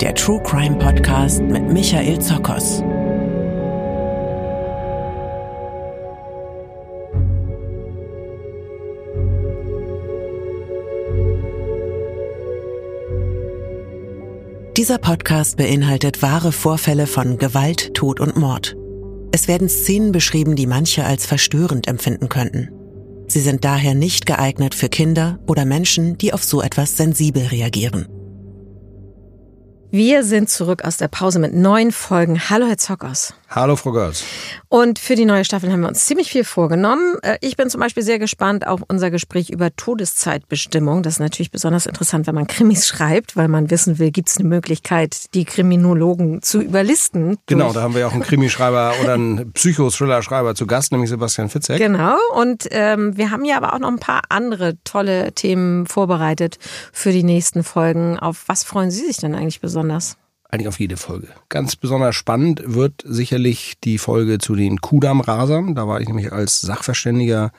Der True Crime Podcast mit Michael Zokos. Dieser Podcast beinhaltet wahre Vorfälle von Gewalt, Tod und Mord. Es werden Szenen beschrieben, die manche als verstörend empfinden könnten. Sie sind daher nicht geeignet für Kinder oder Menschen, die auf so etwas sensibel reagieren. Wir sind zurück aus der Pause mit neun Folgen. Hallo, Herr Zockers. Hallo, Frau Görz. Und für die neue Staffel haben wir uns ziemlich viel vorgenommen. Äh, ich bin zum Beispiel sehr gespannt auf unser Gespräch über Todeszeitbestimmung. Das ist natürlich besonders interessant, wenn man Krimis schreibt, weil man wissen will, gibt es eine Möglichkeit, die Kriminologen zu überlisten. Genau, da haben wir ja auch einen Krimischreiber oder einen Psychothriller-Schreiber zu Gast, nämlich Sebastian Fitzek. Genau, und ähm, wir haben ja aber auch noch ein paar andere tolle Themen vorbereitet für die nächsten Folgen. Auf was freuen Sie sich denn eigentlich besonders? Eigentlich auf jede Folge. Ganz besonders spannend wird sicherlich die Folge zu den Kudam-Rasern. Da war ich nämlich als Sachverständiger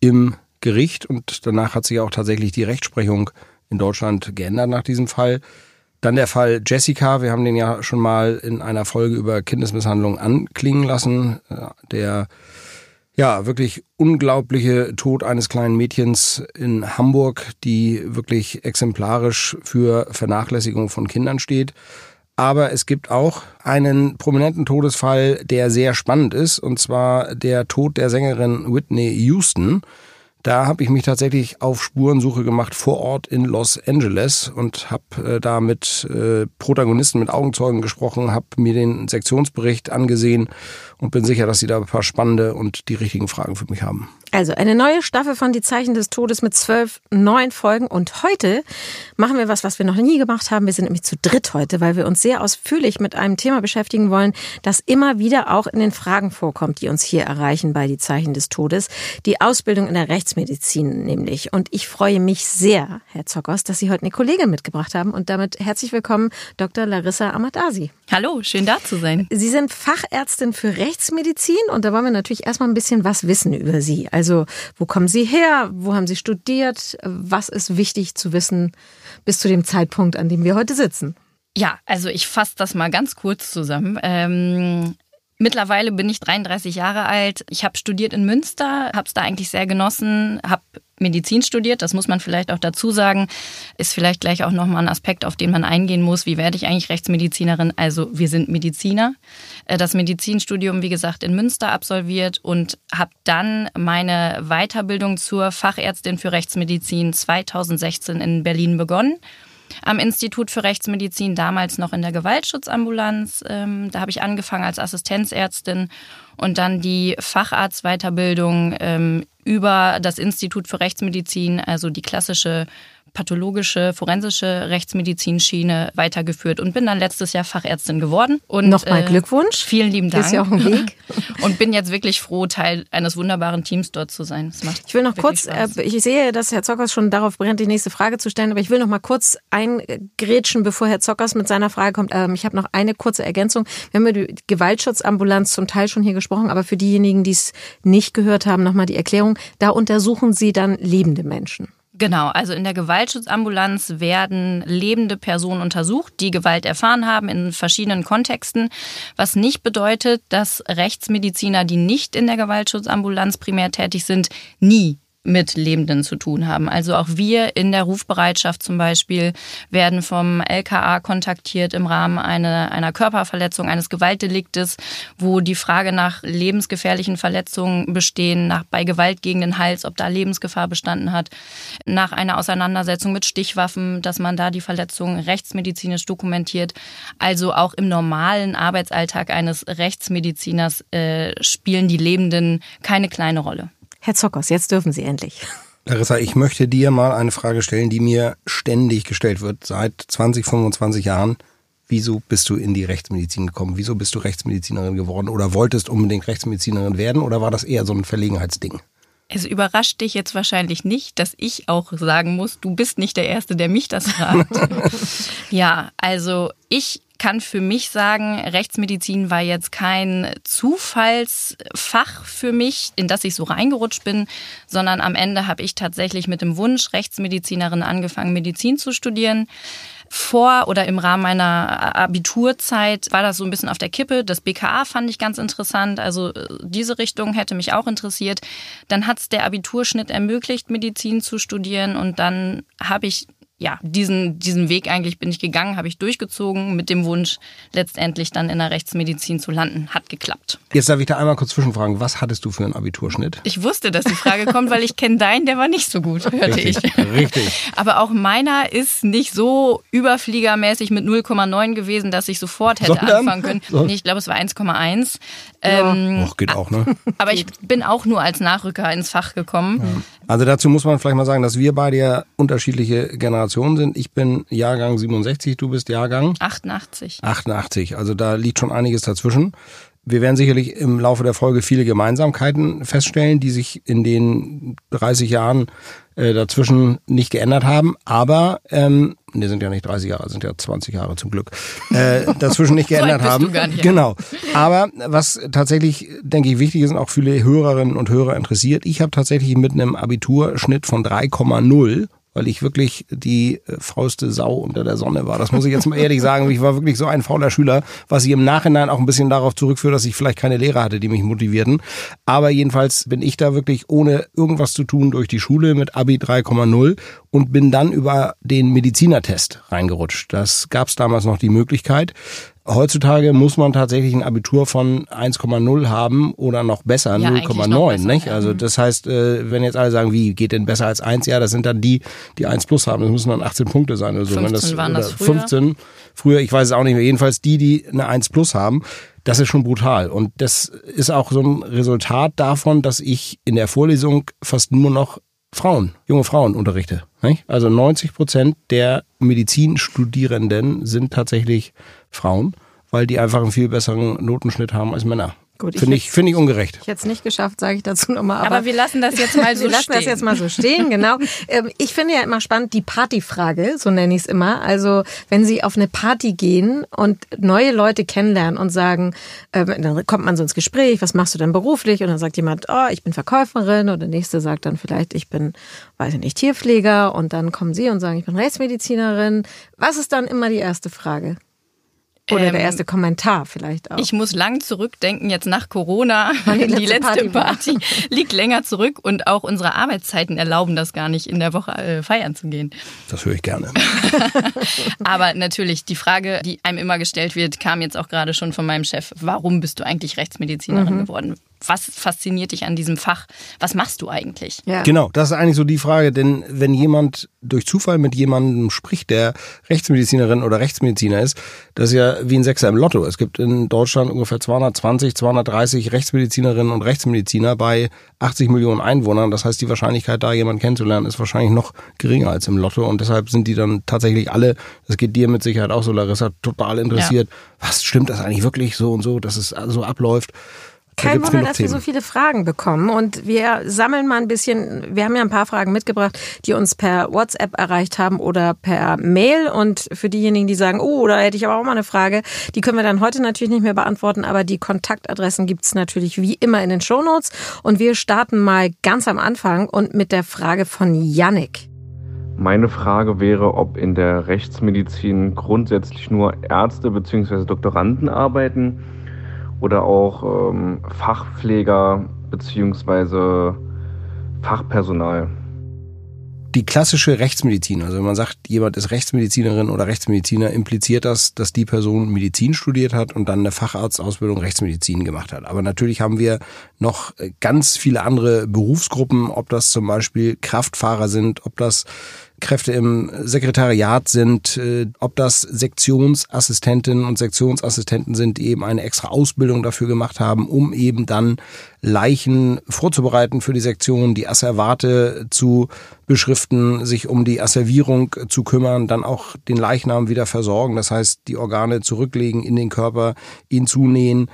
im Gericht und danach hat sich auch tatsächlich die Rechtsprechung in Deutschland geändert nach diesem Fall. Dann der Fall Jessica. Wir haben den ja schon mal in einer Folge über Kindesmisshandlung anklingen lassen. Der ja, wirklich unglaubliche Tod eines kleinen Mädchens in Hamburg, die wirklich exemplarisch für Vernachlässigung von Kindern steht. Aber es gibt auch einen prominenten Todesfall, der sehr spannend ist, und zwar der Tod der Sängerin Whitney Houston. Da habe ich mich tatsächlich auf Spurensuche gemacht vor Ort in Los Angeles und habe äh, da mit äh, Protagonisten, mit Augenzeugen gesprochen, habe mir den Sektionsbericht angesehen und bin sicher, dass Sie da ein paar spannende und die richtigen Fragen für mich haben. Also eine neue Staffel von Die Zeichen des Todes mit zwölf neuen Folgen. Und heute machen wir was, was wir noch nie gemacht haben. Wir sind nämlich zu dritt heute, weil wir uns sehr ausführlich mit einem Thema beschäftigen wollen, das immer wieder auch in den Fragen vorkommt, die uns hier erreichen bei Die Zeichen des Todes. Die Ausbildung in der Rechtsmedizin nämlich. Und ich freue mich sehr, Herr Zockers, dass Sie heute eine Kollegin mitgebracht haben. Und damit herzlich willkommen, Dr. Larissa Amadasi. Hallo, schön da zu sein. Sie sind Fachärztin für Rechtsmedizin und da wollen wir natürlich erstmal ein bisschen was wissen über Sie. Also, wo kommen Sie her? Wo haben Sie studiert? Was ist wichtig zu wissen bis zu dem Zeitpunkt, an dem wir heute sitzen? Ja, also ich fasse das mal ganz kurz zusammen. Ähm, mittlerweile bin ich 33 Jahre alt. Ich habe studiert in Münster, habe es da eigentlich sehr genossen, habe Medizin studiert, das muss man vielleicht auch dazu sagen, ist vielleicht gleich auch nochmal ein Aspekt, auf den man eingehen muss. Wie werde ich eigentlich Rechtsmedizinerin? Also wir sind Mediziner. Äh, das Medizinstudium, wie gesagt, in Münster absolviert und habe dann meine Weiterbildung zur Fachärztin für Rechtsmedizin 2016 in Berlin begonnen am Institut für Rechtsmedizin, damals noch in der Gewaltschutzambulanz. Ähm, da habe ich angefangen als Assistenzärztin und dann die Facharztweiterbildung ähm, über das Institut für Rechtsmedizin, also die klassische pathologische, forensische Rechtsmedizinschiene weitergeführt und bin dann letztes Jahr Fachärztin geworden. Und nochmal äh, Glückwunsch. Vielen lieben Dank. Ist ja auch ein Weg. und bin jetzt wirklich froh, Teil eines wunderbaren Teams dort zu sein. ich will noch kurz, Spaß. Äh, ich sehe, dass Herr Zockers schon darauf brennt, die nächste Frage zu stellen, aber ich will noch mal kurz eingrätschen, bevor Herr Zockers mit seiner Frage kommt. Ähm, ich habe noch eine kurze Ergänzung. Wir haben über die Gewaltschutzambulanz zum Teil schon hier gesprochen, aber für diejenigen, die es nicht gehört haben, nochmal die Erklärung. Da untersuchen Sie dann lebende Menschen. Genau, also in der Gewaltschutzambulanz werden lebende Personen untersucht, die Gewalt erfahren haben in verschiedenen Kontexten, was nicht bedeutet, dass Rechtsmediziner, die nicht in der Gewaltschutzambulanz primär tätig sind, nie mit Lebenden zu tun haben. Also auch wir in der Rufbereitschaft zum Beispiel werden vom LKA kontaktiert im Rahmen einer, einer Körperverletzung, eines Gewaltdeliktes, wo die Frage nach lebensgefährlichen Verletzungen bestehen, nach bei Gewalt gegen den Hals, ob da Lebensgefahr bestanden hat, nach einer Auseinandersetzung mit Stichwaffen, dass man da die Verletzungen rechtsmedizinisch dokumentiert. Also auch im normalen Arbeitsalltag eines Rechtsmediziners äh, spielen die Lebenden keine kleine Rolle. Herr Zockers, jetzt dürfen Sie endlich. Larissa, ich möchte dir mal eine Frage stellen, die mir ständig gestellt wird, seit 20, 25 Jahren. Wieso bist du in die Rechtsmedizin gekommen? Wieso bist du Rechtsmedizinerin geworden oder wolltest unbedingt Rechtsmedizinerin werden oder war das eher so ein Verlegenheitsding? Es überrascht dich jetzt wahrscheinlich nicht, dass ich auch sagen muss, du bist nicht der Erste, der mich das fragt. ja, also ich kann für mich sagen, Rechtsmedizin war jetzt kein Zufallsfach für mich, in das ich so reingerutscht bin, sondern am Ende habe ich tatsächlich mit dem Wunsch, Rechtsmedizinerin angefangen, Medizin zu studieren. Vor oder im Rahmen meiner Abiturzeit war das so ein bisschen auf der Kippe. Das BKA fand ich ganz interessant. Also äh, diese Richtung hätte mich auch interessiert. Dann hat es der Abiturschnitt ermöglicht, Medizin zu studieren. Und dann habe ich ja, diesen, diesen Weg eigentlich bin ich gegangen, habe ich durchgezogen mit dem Wunsch, letztendlich dann in der Rechtsmedizin zu landen. Hat geklappt. Jetzt darf ich da einmal kurz zwischenfragen. Was hattest du für einen Abiturschnitt? Ich wusste, dass die Frage kommt, weil ich kenne deinen, der war nicht so gut, hörte richtig, ich. Richtig. Aber auch meiner ist nicht so überfliegermäßig mit 0,9 gewesen, dass ich sofort hätte Sondern? anfangen können. So. Nee, ich glaube, es war 1,1. Ja. Ähm, Och, geht auch, ne? aber ich bin auch nur als Nachrücker ins Fach gekommen. Also dazu muss man vielleicht mal sagen, dass wir beide ja unterschiedliche Generationen sind. Ich bin Jahrgang 67, du bist Jahrgang 88. 88. Also da liegt schon einiges dazwischen. Wir werden sicherlich im Laufe der Folge viele Gemeinsamkeiten feststellen, die sich in den 30 Jahren äh, dazwischen nicht geändert haben. Aber, ähm, ne, sind ja nicht 30 Jahre, sind ja 20 Jahre zum Glück, äh, dazwischen nicht So geändert bist haben. nicht. Genau. Aber was tatsächlich, denke ich, wichtig ist und auch viele Hörerinnen und Hörer interessiert, ich habe tatsächlich mit einem Abiturschnitt von 3,0 weil ich wirklich die äh, fauste Sau unter der Sonne war. Das muss ich jetzt mal ehrlich sagen. Ich war wirklich so ein fauler Schüler, was ich im Nachhinein auch ein bisschen darauf zurückführe, dass ich vielleicht keine Lehrer hatte, die mich motivierten. Aber jedenfalls bin ich da wirklich ohne irgendwas zu tun durch die Schule mit Abi 3,0 und bin dann über den Medizinertest reingerutscht. Das gab es damals noch die Möglichkeit. Heutzutage muss man tatsächlich ein Abitur von 1,0 haben oder noch besser, Ja, eigentlich noch 0,9. besser, nicht? Also das heißt, äh, wenn jetzt alle sagen, wie geht denn besser als 1? Ja, das sind dann die, die 1 plus haben. Das müssen dann 18 Punkte sein oder so. 15 wenn das, waren das früher. 15. Früher, ich weiß es auch nicht mehr. Jedenfalls die, die eine 1 plus haben. Das ist schon brutal. Und das ist auch so ein Resultat davon, dass ich in der Vorlesung fast nur noch Frauen, junge Frauen unterrichte. Nicht? Also 90 Prozent der Medizinstudierenden sind tatsächlich Frauen, weil die einfach einen viel besseren Notenschnitt haben als Männer. Gut, Finde ich, finde ich ungerecht. Ich hätte es nicht geschafft, sage ich dazu nochmal. Aber, Aber wir lassen das jetzt mal so wir lassen stehen. das jetzt mal so stehen, genau. Ähm, Ich finde ja immer spannend die Partyfrage, so nenne ich es immer. Also wenn Sie auf eine Party gehen und neue Leute kennenlernen und sagen, ähm, dann kommt man so ins Gespräch, was machst du denn beruflich? Und dann sagt jemand, oh, ich bin Verkäuferin. Und der nächste sagt dann vielleicht, ich bin, weiß ich nicht, Tierpfleger. Und dann kommen Sie und sagen, ich bin Rechtsmedizinerin. Was ist dann immer die erste Frage? Oder der Ähm, erste Kommentar vielleicht auch. Ich muss lang zurückdenken, jetzt nach Corona. Die Die letzte letzte Party. Party liegt länger zurück und auch unsere Arbeitszeiten erlauben das gar nicht, in der Woche äh, feiern zu gehen. Das höre ich gerne. Aber natürlich, die Frage, die einem immer gestellt wird, kam jetzt auch gerade schon von meinem Chef. Warum bist du eigentlich Rechtsmedizinerin geworden? Was fasziniert dich an diesem Fach? Was machst du eigentlich? ja. Genau, das ist eigentlich so die Frage, denn wenn jemand durch Zufall mit jemandem spricht, der Rechtsmedizinerin oder Rechtsmediziner ist, das ist ja wie ein Sechser im Lotto. Es gibt in Deutschland ungefähr 220, 230 Rechtsmedizinerinnen und Rechtsmediziner bei 80 Millionen Einwohnern. Das heißt, die Wahrscheinlichkeit, da jemanden kennenzulernen, ist wahrscheinlich noch geringer als im Lotto. Und deshalb sind die dann tatsächlich alle, das geht dir mit Sicherheit auch so, Larissa, total interessiert. Was stimmt das eigentlich wirklich so und so, dass es so abläuft? Kein Wunder, dass wir Themen. so viele Fragen bekommen. Und wir sammeln mal ein bisschen, wir haben ja ein paar Fragen mitgebracht, die uns per WhatsApp erreicht haben oder per Mail. Und für diejenigen, die sagen, oh, da hätte ich aber auch mal eine Frage, die können wir dann heute natürlich nicht mehr beantworten, aber die Kontaktadressen gibt's natürlich wie immer in den Shownotes. Und wir starten mal ganz am Anfang und mit der Frage von Yannick. Meine Frage wäre, ob in der Rechtsmedizin grundsätzlich nur Ärzte bzw. Doktoranden arbeiten oder auch ähm, Fachpfleger bzw. Fachpersonal die klassische Rechtsmedizin, also wenn man sagt, jemand ist Rechtsmedizinerin oder Rechtsmediziner, impliziert das, dass die Person Medizin studiert hat und dann eine Facharztausbildung Rechtsmedizin gemacht hat. Aber natürlich haben wir noch ganz viele andere Berufsgruppen, ob das zum Beispiel Kraftfahrer sind, ob das Kräfte im Sekretariat sind, äh, ob das Sektionsassistentinnen und Sektionsassistenten sind, die eben eine extra Ausbildung dafür gemacht haben, um eben dann Leichen vorzubereiten für die Sektion, die Asservate zu beschriften, sich um die Asservierung zu kümmern, dann auch den Leichnam wieder versorgen, das heißt die Organe zurücklegen in den Körper, ihn zunähen.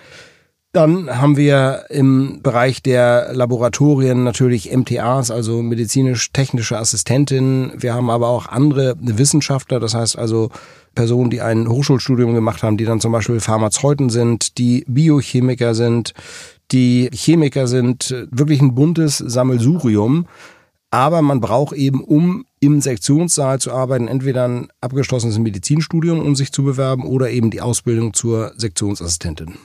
Dann haben wir im Bereich der Laboratorien natürlich MTAs, also medizinisch-technische Assistentinnen. Wir haben aber auch andere Wissenschaftler, das heißt also Personen, die ein Hochschulstudium gemacht haben, die dann zum Beispiel Pharmazeuten sind, die Biochemiker sind, die Chemiker sind, wirklich ein buntes Sammelsurium. Aber man braucht eben, um im Sektionssaal zu arbeiten, entweder ein abgeschlossenes Medizinstudium, um sich zu bewerben, oder eben die Ausbildung zur Sektionsassistentin.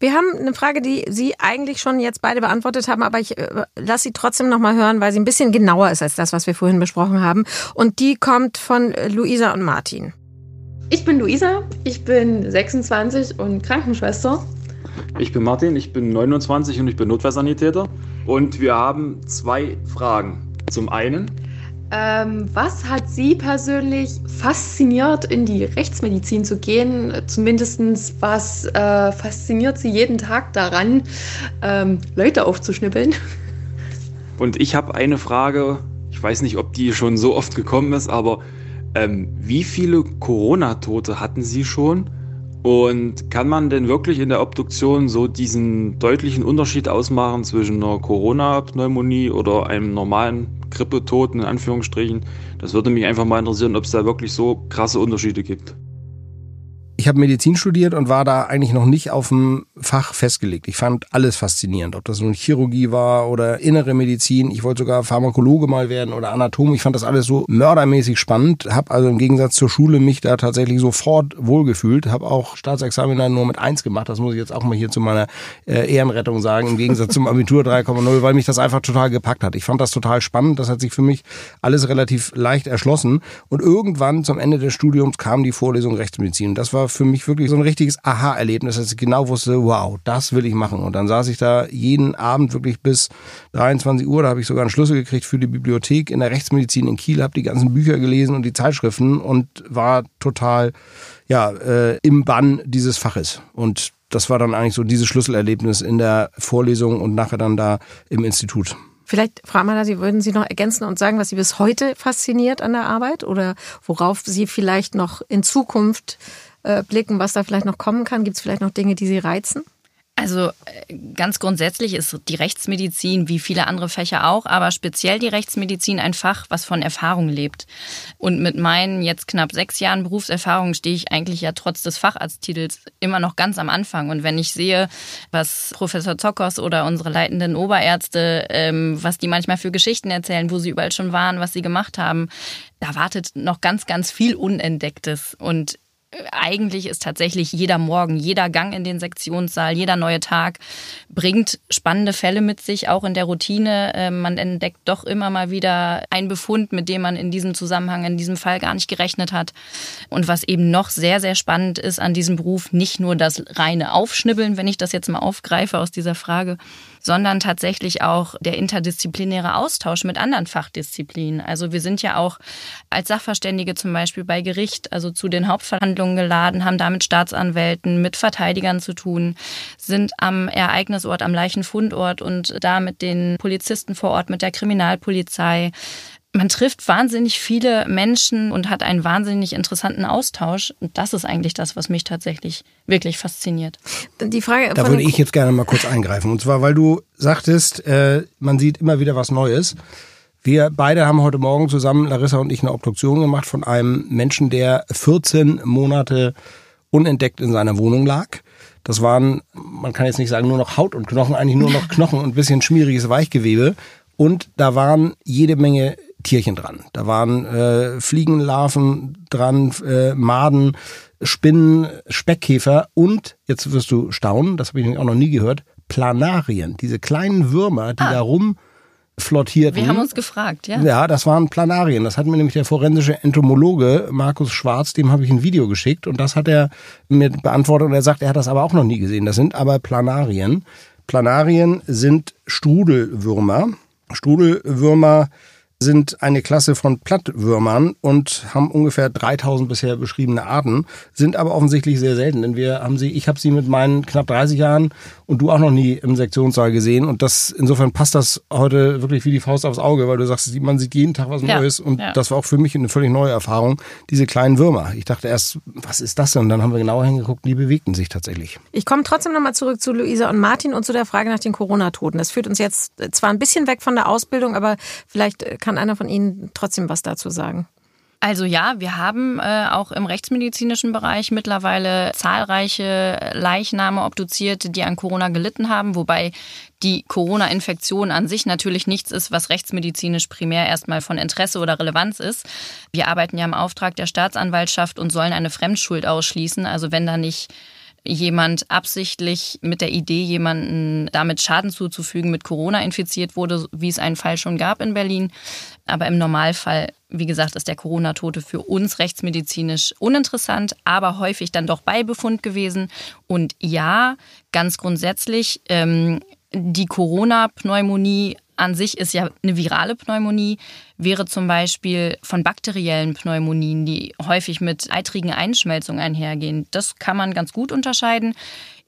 Wir haben eine Frage, die Sie eigentlich schon jetzt beide beantwortet haben, aber ich äh, lasse sie trotzdem nochmal hören, weil sie ein bisschen genauer ist als das, was wir vorhin besprochen haben. Und die kommt von äh, Luisa und Martin. Ich bin Luisa, ich bin 26 und Krankenschwester. Ich bin Martin, ich bin 29 und ich bin Notfallsanitäter. Und wir haben zwei Fragen. Zum einen, ähm, was hat Sie persönlich fasziniert, in die Rechtsmedizin zu gehen? Zumindest was äh, fasziniert Sie jeden Tag daran, ähm, Leute aufzuschnippeln? Und ich habe eine Frage, ich weiß nicht, ob die schon so oft gekommen ist, aber ähm, wie viele Corona-Tote hatten Sie schon? Und kann man denn wirklich in der Obduktion so diesen deutlichen Unterschied ausmachen zwischen einer Corona-Pneumonie oder einem normalen Grippetoten in Anführungsstrichen? Das würde mich einfach mal interessieren, ob es da wirklich so krasse Unterschiede gibt. Ich habe Medizin studiert und war da eigentlich noch nicht auf dem Fach festgelegt. Ich fand alles faszinierend, ob das nun Chirurgie war oder innere Medizin. Ich wollte sogar Pharmakologe mal werden oder Anatom. Ich fand das alles so mördermäßig spannend. Habe also im Gegensatz zur Schule mich da tatsächlich sofort wohlgefühlt. Habe auch Staatsexamen dann nur mit eins gemacht. Das muss ich jetzt auch mal hier zu meiner äh, Ehrenrettung sagen. Im Gegensatz zum Abitur 3,0, weil mich das einfach total gepackt hat. Ich fand das total spannend. Das hat sich für mich alles relativ leicht erschlossen. Und irgendwann zum Ende des Studiums kam die Vorlesung Rechtsmedizin. Das war für mich wirklich so ein richtiges Aha-Erlebnis, dass ich genau wusste, wow, das will ich machen. Und dann saß ich da jeden Abend wirklich bis 23 Uhr, da habe ich sogar einen Schlüssel gekriegt für die Bibliothek in der Rechtsmedizin in Kiel, habe die ganzen Bücher gelesen und die Zeitschriften und war total ja, äh, im Bann dieses Faches. Und das war dann eigentlich so dieses Schlüsselerlebnis in der Vorlesung und nachher dann da im Institut. Vielleicht, Frau Amada, Sie würden Sie noch ergänzen und sagen, was Sie bis heute fasziniert an der Arbeit oder worauf Sie vielleicht noch in Zukunft äh, blicken, was da vielleicht noch kommen kann? Gibt es vielleicht noch Dinge, die Sie reizen? Also äh, ganz grundsätzlich ist die Rechtsmedizin wie viele andere Fächer auch, aber speziell die Rechtsmedizin ein Fach, was von Erfahrung lebt. Und mit meinen jetzt knapp sechs Jahren Berufserfahrung stehe ich eigentlich ja trotz des Facharzttitels immer noch ganz am Anfang. Und wenn ich sehe, was Professor Zockers oder unsere leitenden Oberärzte, ähm, was die manchmal für Geschichten erzählen, wo sie überall schon waren, was sie gemacht haben, da wartet noch ganz, ganz viel Unentdecktes. Und eigentlich ist tatsächlich jeder Morgen, jeder Gang in den Sektionssaal, jeder neue Tag bringt spannende Fälle mit sich, auch in der Routine. Ähm, man entdeckt doch immer mal wieder einen Befund, mit dem man in diesem Zusammenhang, in diesem Fall gar nicht gerechnet hat. Und was eben noch sehr, sehr spannend ist an diesem Beruf, nicht nur das reine Aufschnibbeln, wenn ich das jetzt mal aufgreife aus dieser Frage, sondern tatsächlich auch der interdisziplinäre Austausch mit anderen Fachdisziplinen. Also wir sind ja auch als Sachverständige zum Beispiel bei Gericht, also zu den Hauptverhandlungen geladen, haben da mit Staatsanwälten, mit Verteidigern zu tun, sind am Ereignisort, am Leichenfundort und da mit den Polizisten vor Ort, mit der Kriminalpolizei, man trifft wahnsinnig viele Menschen und hat einen wahnsinnig interessanten Austausch. Und das ist eigentlich das, was mich tatsächlich wirklich fasziniert. Die Frage da würde ich jetzt gerne mal kurz eingreifen. Und zwar, weil du sagtest, äh, man sieht immer wieder was Neues. Wir beide haben heute Morgen zusammen, Larissa und ich, eine Obduktion gemacht von einem Menschen, der 14 Monate unentdeckt in seiner Wohnung lag. Das waren, man kann jetzt nicht sagen, nur noch Haut und Knochen, eigentlich nur noch Knochen und ein bisschen schmieriges Weichgewebe. Und da waren jede Menge Tierchen dran. Da waren äh, Fliegenlarven dran, äh, Maden, Spinnen, Speckkäfer und, jetzt wirst du staunen, das habe ich auch noch nie gehört, Planarien. Diese kleinen Würmer, die ah. da rum flottierten. Wir haben uns gefragt, ja. Ja, das waren Planarien. Das hat mir nämlich der forensische Entomologe Markus Schwarz, dem habe ich ein Video geschickt und das hat er mir beantwortet und er sagt, er hat das aber auch noch nie gesehen. Das sind aber Planarien. Planarien sind Strudelwürmer. Strudelwürmer sind eine Klasse von Plattwürmern und haben ungefähr 3000 bisher beschriebene Arten, sind aber offensichtlich sehr selten, denn wir haben sie, ich habe sie mit meinen knapp 30 Jahren und du auch noch nie im Sektionssaal gesehen und das insofern passt das heute wirklich wie die Faust aufs Auge, weil du sagst, man sieht jeden Tag was Ja, Neues und ja. das war auch für mich eine völlig neue Erfahrung, diese kleinen Würmer. Ich dachte erst, was ist das denn? Und dann haben wir genauer hingeguckt, die bewegten sich tatsächlich. Ich komme trotzdem nochmal zurück zu Luisa und Martin und zu der Frage nach den Corona-Toten. Das führt uns jetzt zwar ein bisschen weg von der Ausbildung, aber vielleicht kann einer von Ihnen trotzdem was dazu sagen. Also ja, wir haben äh, auch im rechtsmedizinischen Bereich mittlerweile zahlreiche Leichname obduziert, die an Corona gelitten haben, wobei die Corona-Infektion an sich natürlich nichts ist, was rechtsmedizinisch primär erstmal von Interesse oder Relevanz ist. Wir arbeiten ja im Auftrag der Staatsanwaltschaft und sollen eine Fremdschuld ausschließen. Also wenn da nicht jemand absichtlich mit der Idee, jemanden damit Schaden zuzufügen, mit Corona infiziert wurde, wie es einen Fall schon gab in Berlin. Aber im Normalfall, wie gesagt, ist der Corona-Tote für uns rechtsmedizinisch uninteressant, aber häufig dann doch Beibefund gewesen. Und ja, ganz grundsätzlich, ähm, die Corona-Pneumonie an sich ist ja eine virale Pneumonie, wäre zum Beispiel von bakteriellen Pneumonien, die häufig mit eitrigen Einschmelzungen einhergehen. Das kann man ganz gut unterscheiden.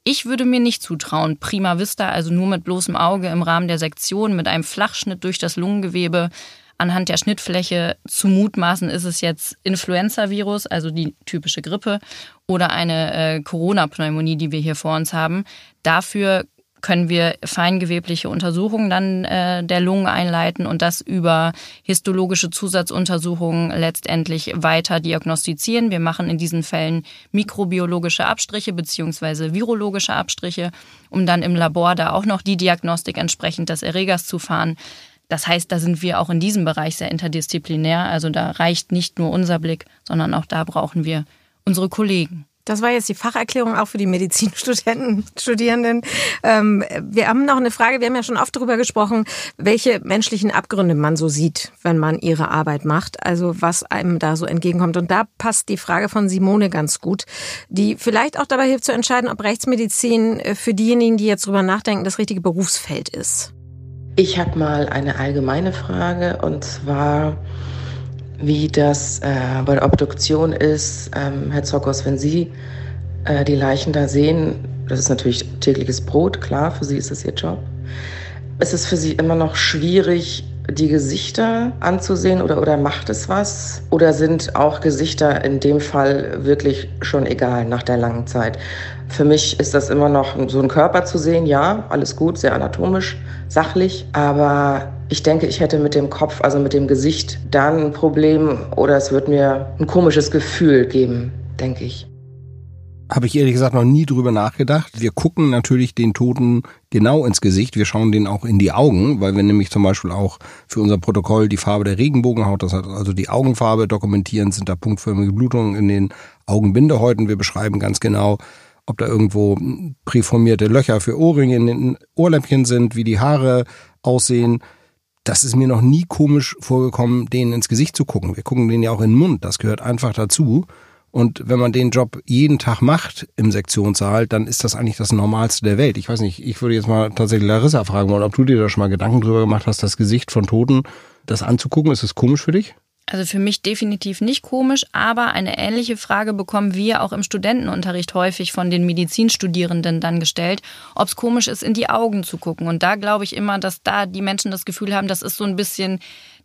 Ich würde mir nicht zutrauen, prima vista, also nur mit bloßem Auge im Rahmen der Sektion, mit einem Flachschnitt durch das Lungengewebe, anhand der Schnittfläche zu mutmaßen, ist es jetzt Influenza-Virus, also die typische Grippe, oder eine äh, Corona-Pneumonie, die wir hier vor uns haben. Dafür können wir feingewebliche Untersuchungen dann äh, der Lungen einleiten und das über histologische Zusatzuntersuchungen letztendlich weiter diagnostizieren. Wir machen in diesen Fällen mikrobiologische Abstriche beziehungsweise virologische Abstriche, um dann im Labor da auch noch die Diagnostik entsprechend des Erregers zu fahren. Das heißt, da sind wir auch in diesem Bereich sehr interdisziplinär. Also da reicht nicht nur unser Blick, sondern auch da brauchen wir unsere Kollegen. Das war jetzt die Facherklärung auch für die Medizinstudenten, Studierenden. Ähm, wir haben noch eine Frage. Wir haben ja schon oft darüber gesprochen, welche menschlichen Abgründe man so sieht, wenn man ihre Arbeit macht. Also was einem da so entgegenkommt. Und da passt die Frage von Simone ganz gut, die vielleicht auch dabei hilft zu entscheiden, ob Rechtsmedizin äh, für diejenigen, die jetzt drüber nachdenken, das richtige Berufsfeld ist. Ich habe mal eine allgemeine Frage und zwar, wie das äh, bei der Obduktion ist. Ähm, Herr Zockers, wenn Sie äh, die Leichen da sehen, das ist natürlich tägliches Brot, klar, für Sie ist das Ihr Job. Ist es für Sie immer noch schwierig, die Gesichter anzusehen oder, oder macht es was? Oder sind auch Gesichter in dem Fall wirklich schon egal nach der langen Zeit? Für mich ist das immer noch so ein Körper zu sehen, ja, alles gut, sehr anatomisch, sachlich, aber ich denke, ich hätte mit dem Kopf, also mit dem Gesicht, dann ein Problem oder es wird mir ein komisches Gefühl geben, denke ich. Habe ich ehrlich gesagt noch nie drüber nachgedacht. Wir gucken natürlich den Toten genau ins Gesicht. Wir schauen denen auch in die Augen, weil wir nämlich zum Beispiel auch für unser Protokoll die Farbe der Regenbogenhaut, das heißt also die Augenfarbe dokumentieren, sind da punktförmige Blutungen in den Augenbindehäuten. Wir beschreiben ganz genau, ob da irgendwo präformierte Löcher für Ohrringe in den Ohrläppchen sind, wie die Haare aussehen. Das ist mir noch nie komisch vorgekommen, denen ins Gesicht zu gucken. Wir gucken denen ja auch in den Mund. Das gehört einfach dazu. Und wenn man den Job jeden Tag macht im Sektionssaal, dann ist das eigentlich das Normalste der Welt. Ich weiß nicht, ich würde jetzt mal tatsächlich Larissa fragen wollen, ob du dir da schon mal Gedanken drüber gemacht hast, das Gesicht von Toten, das anzugucken. Ist das komisch für dich? Also für mich definitiv nicht komisch, aber eine ähnliche Frage bekommen wir auch im Studentenunterricht häufig von den Medizinstudierenden dann gestellt, ob es komisch ist, in die Augen zu gucken. Und da glaube ich immer, dass da die Menschen das Gefühl haben, das ist so ein bisschen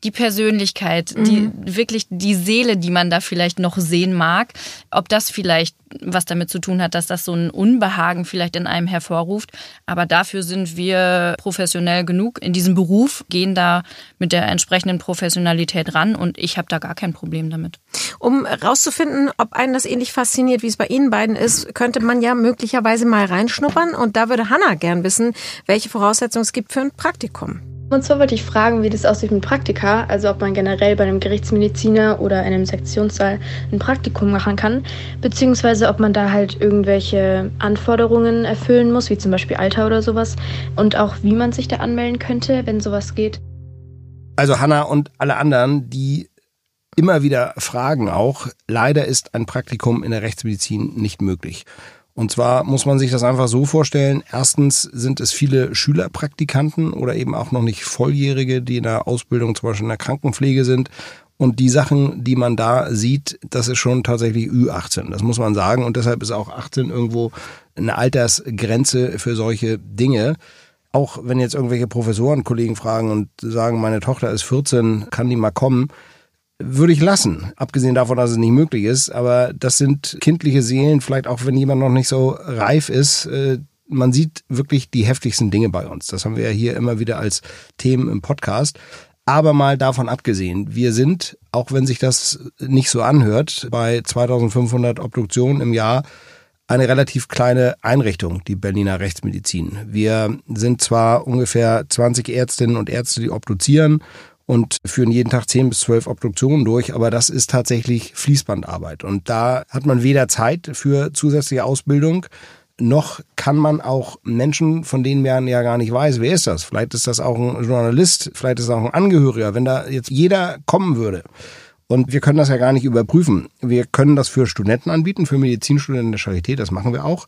die Persönlichkeit, die wirklich die Seele, die man da vielleicht noch sehen mag, ob das vielleicht was damit zu tun hat, dass das so ein Unbehagen vielleicht in einem hervorruft. Aber dafür sind wir professionell genug in diesem Beruf, gehen da mit der entsprechenden Professionalität ran und ich habe da gar kein Problem damit. Um rauszufinden, ob einen das ähnlich fasziniert, wie es bei Ihnen beiden ist, könnte man ja möglicherweise mal reinschnuppern. Und da würde Hanna gern wissen, welche Voraussetzungen es gibt für ein Praktikum. Und zwar wollte ich fragen, wie das aussieht mit Praktika, also ob man generell bei einem Gerichtsmediziner oder einem Sektionssaal ein Praktikum machen kann, beziehungsweise ob man da halt irgendwelche Anforderungen erfüllen muss, wie zum Beispiel Alter oder sowas, und auch wie man sich da anmelden könnte, wenn sowas geht. Also Hanna und alle anderen, die immer wieder fragen auch, leider ist ein Praktikum in der Rechtsmedizin nicht möglich. Und zwar muss man sich das einfach so vorstellen. Erstens sind es viele Schülerpraktikanten oder eben auch noch nicht Volljährige, die in der Ausbildung zum Beispiel in der Krankenpflege sind. Und die Sachen, die man da sieht, das ist schon tatsächlich Ü18. Das muss man sagen. Und deshalb ist auch 18 irgendwo eine Altersgrenze für solche Dinge. Auch wenn jetzt irgendwelche Professoren, Kollegen fragen und sagen, meine Tochter ist 14, kann die mal kommen? Würde ich lassen. Abgesehen davon, dass es nicht möglich ist. Aber das sind kindliche Seelen, vielleicht auch wenn jemand noch nicht so reif ist. Äh, man sieht wirklich die heftigsten Dinge bei uns. Das haben wir ja hier immer wieder als Themen im Podcast. Aber mal davon abgesehen, wir sind, auch wenn sich das nicht so anhört, bei 2500 Obduktionen im Jahr eine relativ kleine Einrichtung, die Berliner Rechtsmedizin. Wir sind zwar ungefähr 20 Ärztinnen und Ärzte, die obduzieren und führen jeden Tag zehn bis zwölf Obduktionen durch, aber das ist tatsächlich Fließbandarbeit. Und da hat man weder Zeit für zusätzliche Ausbildung, noch kann man auch Menschen, von denen man ja gar nicht weiß, wer ist das? Vielleicht ist das auch ein Journalist, vielleicht ist das auch ein Angehöriger. Wenn da jetzt jeder kommen würde, und wir können das ja gar nicht überprüfen. Wir können das für Studenten anbieten, für Medizinstudenten der Charité, das machen wir auch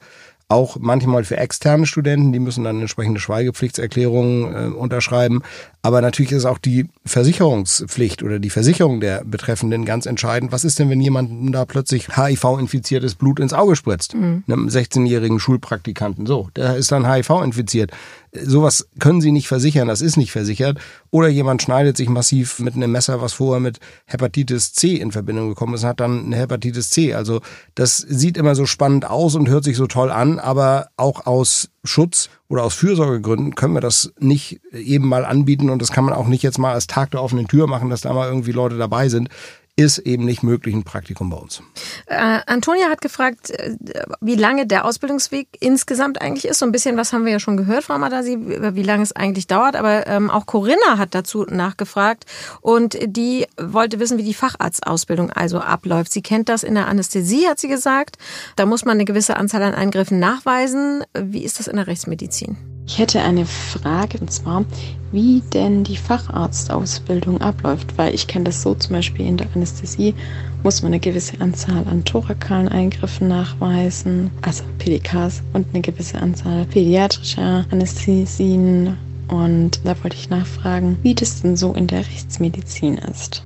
auch manchmal für externe Studenten, die müssen dann entsprechende Schweigepflichtserklärungen äh, unterschreiben. Aber natürlich ist auch die Versicherungspflicht oder die Versicherung der Betreffenden ganz entscheidend. Was ist denn, wenn jemand da plötzlich HIV-infiziertes Blut ins Auge spritzt? Mhm. Einem 16-jährigen Schulpraktikanten. So, der ist dann HIV infiziert. Sowas können sie nicht versichern, das ist nicht versichert. Oder jemand schneidet sich massiv mit einem Messer, was vorher mit Hepatitis C in Verbindung gekommen ist, hat dann eine Hepatitis C. Also das sieht immer so spannend aus und hört sich so toll an, aber auch aus Schutz oder aus Fürsorgegründen können wir das nicht eben mal anbieten und das kann man auch nicht jetzt mal als Tag der offenen Tür machen, dass da mal irgendwie Leute dabei sind ist eben nicht möglich ein Praktikum bei uns. Äh, Antonia hat gefragt, äh, wie lange der Ausbildungsweg insgesamt eigentlich ist. So ein bisschen was haben wir ja schon gehört, Frau Madasi, wie lange es eigentlich dauert. Aber ähm, auch Corinna hat dazu nachgefragt und die wollte wissen, wie die Facharztausbildung also abläuft. Sie kennt das in der Anästhesie, hat sie gesagt. Da muss man eine gewisse Anzahl an Eingriffen nachweisen. Wie ist das in der Rechtsmedizin? Ich hätte eine Frage und zwar, wie denn die Facharztausbildung abläuft, weil ich kenne das so zum Beispiel in der Anästhesie muss man eine gewisse Anzahl an thorakalen Eingriffen nachweisen, also PDKs und eine gewisse Anzahl pädiatrischer Anästhesien und da wollte ich nachfragen, wie das denn so in der Rechtsmedizin ist.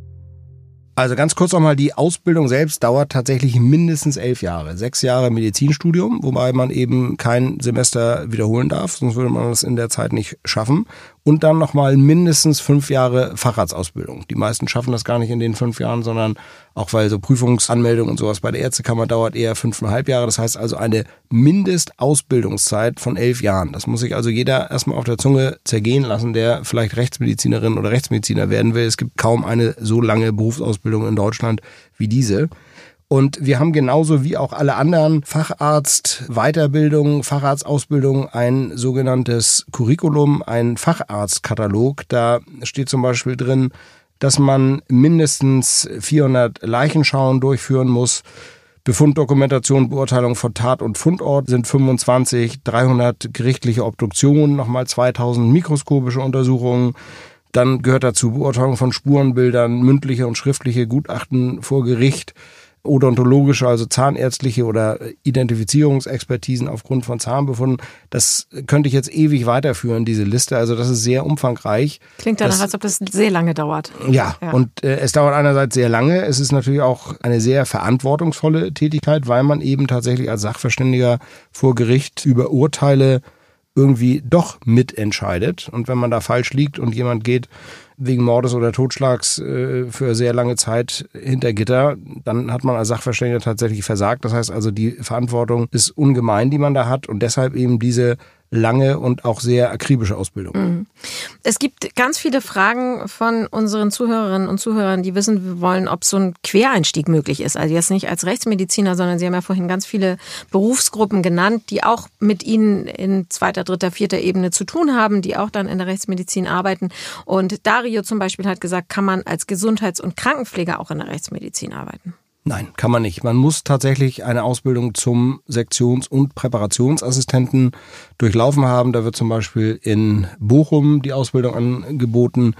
Also ganz kurz nochmal, die Ausbildung selbst dauert tatsächlich mindestens elf Jahre. Sechs Jahre Medizinstudium, wobei man eben kein Semester wiederholen darf, sonst würde man das in der Zeit nicht schaffen und dann nochmal mindestens fünf Jahre Facharztausbildung. Die meisten schaffen das gar nicht in den fünf Jahren, sondern auch weil so Prüfungsanmeldung und sowas bei der Ärztekammer dauert eher fünfeinhalb Jahre. Das heißt also eine Mindestausbildungszeit von elf Jahren. Das muss sich also jeder erstmal auf der Zunge zergehen lassen, der vielleicht Rechtsmedizinerin oder Rechtsmediziner werden will. Es gibt kaum eine so lange Berufsausbildung in Deutschland wie diese. Und wir haben genauso wie auch alle anderen Facharzt Weiterbildung, Facharztausbildung ein sogenanntes Curriculum, ein Facharztkatalog. Da steht zum Beispiel drin, dass man mindestens 400 Leichenschauen durchführen muss. Befunddokumentation, Beurteilung von Tat- und Fundort sind 25, 300 gerichtliche Obduktionen, nochmal 2000 mikroskopische Untersuchungen. Dann gehört dazu Beurteilung von Spurenbildern, mündliche und schriftliche Gutachten vor Gericht, odontologische, also zahnärztliche oder Identifizierungsexpertisen aufgrund von Zahnbefunden. Das könnte ich jetzt ewig weiterführen, diese Liste. Also das ist sehr umfangreich. Klingt danach, das, als ob das sehr lange dauert. Ja, ja. und äh, es dauert einerseits sehr lange. Es ist natürlich auch eine sehr verantwortungsvolle Tätigkeit, weil man eben tatsächlich als Sachverständiger vor Gericht über Urteile irgendwie doch mitentscheidet. Und wenn man da falsch liegt und jemand geht wegen Mordes oder Totschlags äh, für sehr lange Zeit hinter Gitter, dann hat man als Sachverständiger tatsächlich versagt. Das heißt also, die Verantwortung ist ungemein, die man da hat und deshalb eben diese lange und auch sehr akribische Ausbildung. Mhm. Es gibt ganz viele Fragen von unseren Zuhörerinnen und Zuhörern, die wissen wollen, ob so ein Quereinstieg möglich ist. Also jetzt nicht als Rechtsmediziner, sondern Sie haben ja vorhin ganz viele Berufsgruppen genannt, die auch mit Ihnen in zweiter, dritter, vierter Ebene zu tun haben, die auch dann in der Rechtsmedizin arbeiten. Und Dario zum Beispiel hat gesagt, kann man als Gesundheits- und Krankenpfleger auch in der Rechtsmedizin arbeiten? Nein, kann man nicht. Man muss tatsächlich eine Ausbildung zum Sektions- und Präparationsassistenten durchlaufen haben. Da wird zum Beispiel in Bochum die Ausbildung angeboten.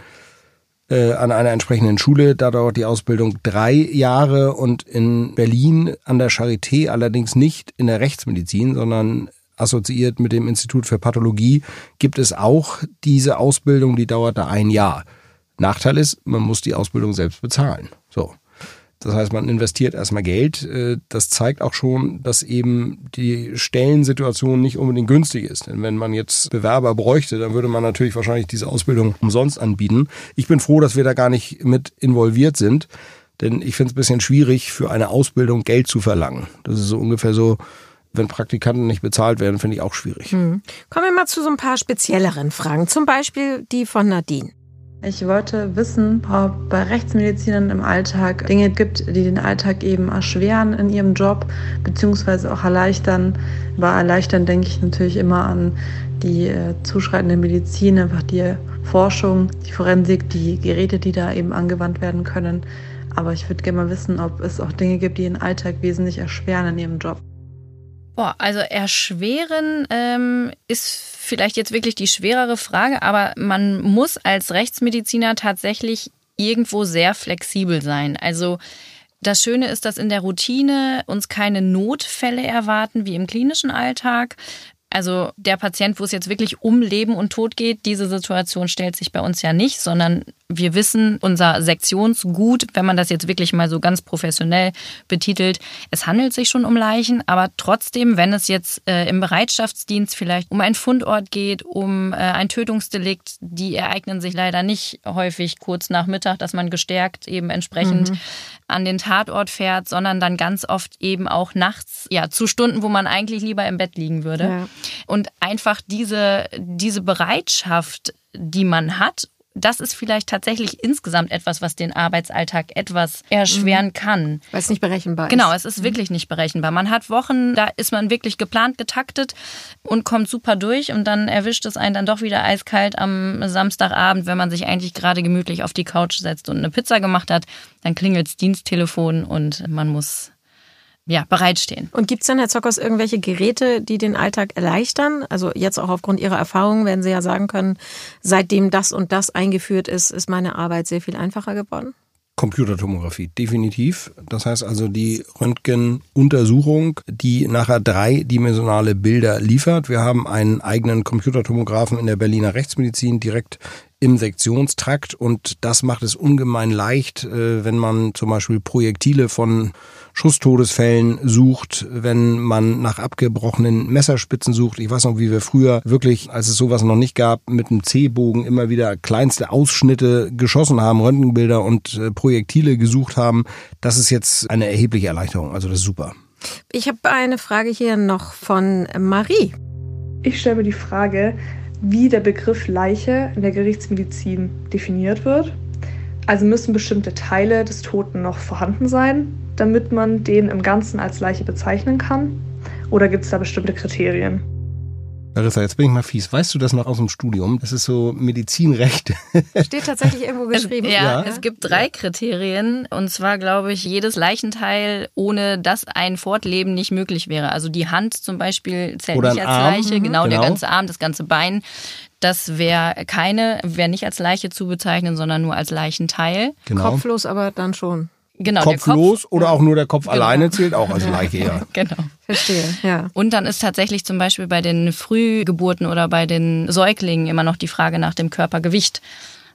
äh, an einer entsprechenden Schule. Da dauert die Ausbildung drei Jahre und in Berlin an der Charité allerdings nicht in der Rechtsmedizin, sondern assoziiert mit dem Institut für Pathologie gibt es auch diese Ausbildung, die dauert da ein Jahr. Nachteil ist, man muss die Ausbildung selbst bezahlen. Das heißt, man investiert erstmal Geld. Äh, das zeigt auch schon, dass eben die Stellensituation nicht unbedingt günstig ist. Denn wenn man jetzt Bewerber bräuchte, dann würde man natürlich wahrscheinlich diese Ausbildung umsonst anbieten. Ich bin froh, dass wir da gar nicht mit involviert sind. Denn ich finde es ein bisschen schwierig, für eine Ausbildung Geld zu verlangen. Das ist so ungefähr so, wenn Praktikanten nicht bezahlt werden, finde ich auch schwierig. Hm. Kommen wir mal zu so ein paar spezielleren Fragen. Zum Beispiel die von Nadine. Ich wollte wissen, ob bei Rechtsmedizinern im Alltag Dinge gibt, die den Alltag eben erschweren in ihrem Job, beziehungsweise auch erleichtern. Bei erleichtern denke ich natürlich immer an die äh, zuschreitende Medizin, einfach die Forschung, die Forensik, die Geräte, die da eben angewandt werden können. Aber ich würde gerne mal wissen, ob es auch Dinge gibt, die den Alltag wesentlich erschweren in ihrem Job. Boah, also erschweren ähm, ist vielleicht jetzt wirklich die schwerere Frage, aber man muss als Rechtsmediziner tatsächlich irgendwo sehr flexibel sein. Also das Schöne ist, dass in der Routine uns keine Notfälle erwarten wie im klinischen Alltag. Also der Patient, wo es jetzt wirklich um Leben und Tod geht, diese Situation stellt sich bei uns ja nicht, sondern wir wissen, unser Sektionsgut, wenn man das jetzt wirklich mal so ganz professionell betitelt, es handelt sich schon um Leichen, aber trotzdem, wenn es jetzt äh, im Bereitschaftsdienst vielleicht um einen Fundort geht, um äh, ein Tötungsdelikt, die ereignen sich leider nicht häufig kurz nach Mittag, dass man gestärkt eben entsprechend mhm. An den Tatort fährt, sondern dann ganz oft eben auch nachts, ja, zu Stunden, wo man eigentlich lieber im Bett liegen würde. Ja. Und einfach diese, diese Bereitschaft, die man hat das ist vielleicht tatsächlich insgesamt etwas, was den Arbeitsalltag etwas erschweren mhm. kann. Weil es nicht berechenbar ist. Genau, es ist mhm. wirklich nicht berechenbar. Man hat Wochen, da ist man wirklich geplant, getaktet und kommt super durch und dann erwischt es einen dann doch wieder eiskalt am Samstagabend, wenn man sich eigentlich gerade gemütlich auf die Couch setzt und eine Pizza gemacht hat. Dann klingelt das Diensttelefon und man muss ja, bereitstehen. Und gibt es denn, Herr Zockers, irgendwelche Geräte, die den Alltag erleichtern? Also jetzt auch aufgrund Ihrer Erfahrungen werden Sie ja sagen können, seitdem das und das eingeführt ist, ist meine Arbeit sehr viel einfacher geworden? Computertomographie, definitiv. Das heißt also die Röntgenuntersuchung, die nachher dreidimensionale Bilder liefert. Wir haben einen eigenen Computertomographen in der Berliner Rechtsmedizin direkt im Sektionstrakt und das macht es ungemein leicht, äh, wenn man zum Beispiel Projektile von Schusstodesfällen sucht, wenn man nach abgebrochenen Messerspitzen sucht. Ich weiß noch, wie wir früher wirklich, als es sowas noch nicht gab, mit einem C-Bogen immer wieder kleinste Ausschnitte geschossen haben, Röntgenbilder und äh, Projektile gesucht haben. Das ist jetzt eine erhebliche Erleichterung. Also das ist super. Ich habe eine Frage hier noch von Marie. Ich stelle mir die Frage, wie der Begriff Leiche in der Gerichtsmedizin definiert wird. Also müssen bestimmte Teile des Toten noch vorhanden sein, damit man den im Ganzen als Leiche bezeichnen kann? Oder gibt es da bestimmte Kriterien? Larissa, jetzt bin ich mal fies. Weißt du das noch aus dem Studium? Das ist so Medizinrecht. Steht tatsächlich irgendwo geschrieben. Es, ja, ja, es gibt drei Kriterien. Und zwar, glaube ich, jedes Leichenteil, ohne dass ein Fortleben nicht möglich wäre. Also die Hand zum Beispiel zählt Oder nicht als Arm. Leiche. Genau, genau, der ganze Arm, das ganze Bein. Das wäre keine, wäre nicht als Leiche zu bezeichnen, sondern nur als Leichenteil. Genau. Kopflos aber dann schon. Genau, Kopflos Kopf, oder auch nur der Kopf genau. alleine zählt auch als Leiche, ja. genau. Verstehe, ja. Und dann ist tatsächlich zum Beispiel bei den Frühgeburten oder bei den Säuglingen immer noch die Frage nach dem Körpergewicht.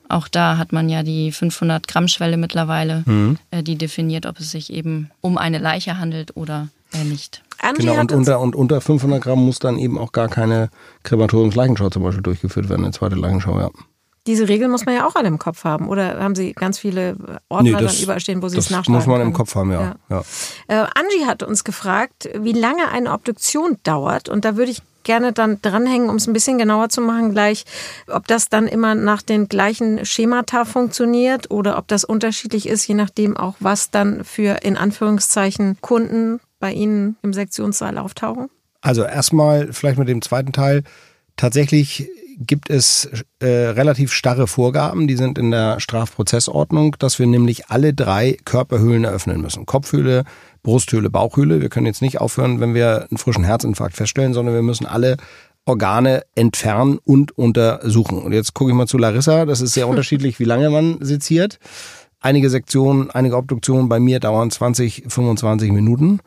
Auch da hat man ja die 500 Gramm Schwelle mittlerweile, mhm. Äh, die definiert, ob es sich eben um eine Leiche handelt oder nicht. Angie genau, und unter, und unter 500 Gramm muss dann eben auch gar keine Krematoriumsleichenschau zum Beispiel durchgeführt werden, eine zweite Leichenschau, ja. Diese Regeln muss man ja auch alle im Kopf haben. Oder haben Sie ganz viele Ordner nee, das, dann überall stehen, wo Sie es nachschlagen Das muss man können? im Kopf haben, ja. ja. ja. Äh, Angie hat uns gefragt, wie lange eine Obduktion dauert. Und da würde ich gerne dann dranhängen, um es ein bisschen genauer zu machen gleich, ob das dann immer nach den gleichen Schemata funktioniert oder ob das unterschiedlich ist, je nachdem auch, was dann für in Anführungszeichen Kunden bei Ihnen im Sektionssaal auftauchen. Also erstmal vielleicht mit dem zweiten Teil. Tatsächlich gibt es äh, relativ starre Vorgaben, die sind in der Strafprozessordnung, dass wir nämlich alle drei Körperhöhlen eröffnen müssen. Kopfhöhle, Brusthöhle, Bauchhöhle. Wir können jetzt nicht aufhören, wenn wir einen frischen Herzinfarkt feststellen, sondern wir müssen alle Organe entfernen und untersuchen. Und jetzt gucke ich mal zu Larissa. Das ist sehr unterschiedlich, wie lange man seziert. Einige Sektionen, einige Obduktionen bei mir dauern 20, 25 Minuten.